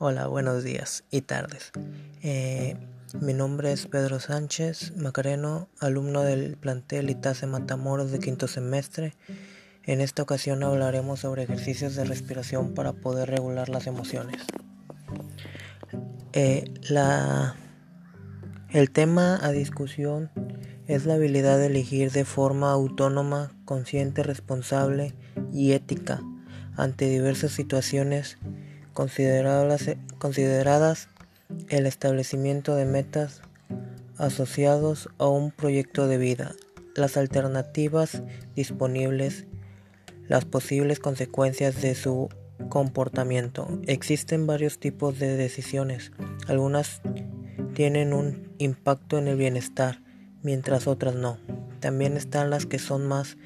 Hola, buenos días y tardes. Eh, mi nombre es Pedro Sánchez Macareno, alumno del plantel Itase Matamoros de quinto semestre. En esta ocasión hablaremos sobre ejercicios de respiración para poder regular las emociones. Eh, la, el tema a discusión es la habilidad de elegir de forma autónoma, consciente, responsable y ética ante diversas situaciones consideradas, consideradas el establecimiento de metas asociados a un proyecto de vida, las alternativas disponibles, las posibles consecuencias de su comportamiento. Existen varios tipos de decisiones. Algunas tienen un impacto en el bienestar, mientras otras no. También están las que son más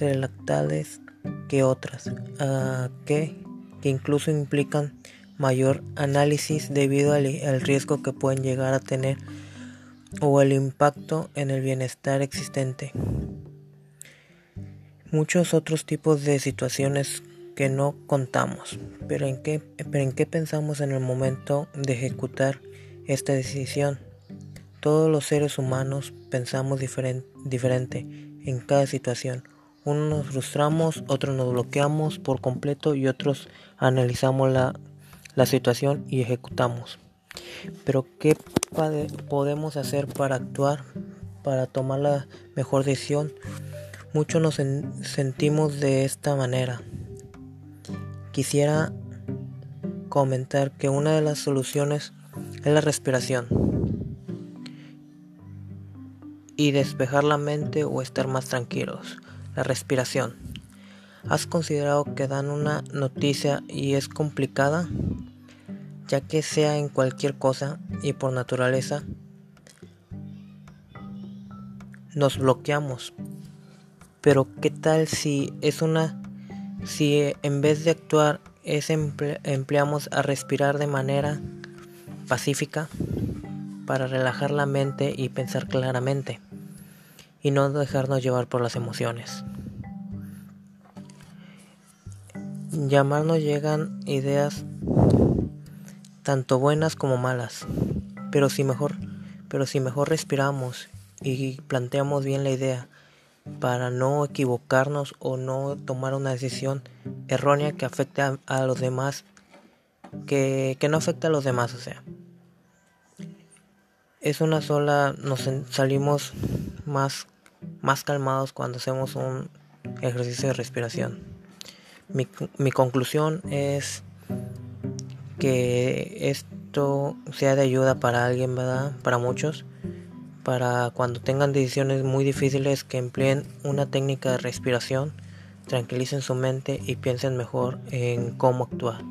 relactables que otras, uh, que, que, incluso implican mayor análisis debido al, riesgo que pueden llegar a tener o el impacto en el bienestar existente. Muchos otros tipos de situaciones que no contamos, pero en qué, pero en qué pensamos en el momento de ejecutar esta decisión. Todos los seres humanos pensamos diferente en cada situación. Unos nos frustramos, otros nos bloqueamos por completo y otros analizamos la, la situación y ejecutamos. Pero ¿qué podemos hacer para actuar, para tomar la mejor decisión? Muchos nos sentimos de esta manera. Quisiera comentar que una de las soluciones es la respiración y despejar la mente o estar más tranquilos. La respiración. ¿Has considerado que dan una noticia y es complicada? Ya que sea en cualquier cosa y por naturaleza, nos bloqueamos. Pero ¿qué tal si es una si en vez de actuar es empleamos a respirar de manera pacífica para relajar la mente y pensar claramente? Y no dejarnos llevar por las emociones. Llamarnos llegan ideas tanto buenas como malas, pero si mejor, pero si mejor respiramos y planteamos bien la idea para no equivocarnos o no tomar una decisión errónea que afecte a, los demás, que, que no afecte a los demás, o sea. Es una sola, nos salimos más más calmados cuando hacemos un ejercicio de respiración. Mi, mi conclusión es que esto sea de ayuda para alguien, ¿verdad? Para muchos, para cuando tengan decisiones muy difíciles que empleen una técnica de respiración, tranquilicen su mente y piensen mejor en cómo actuar.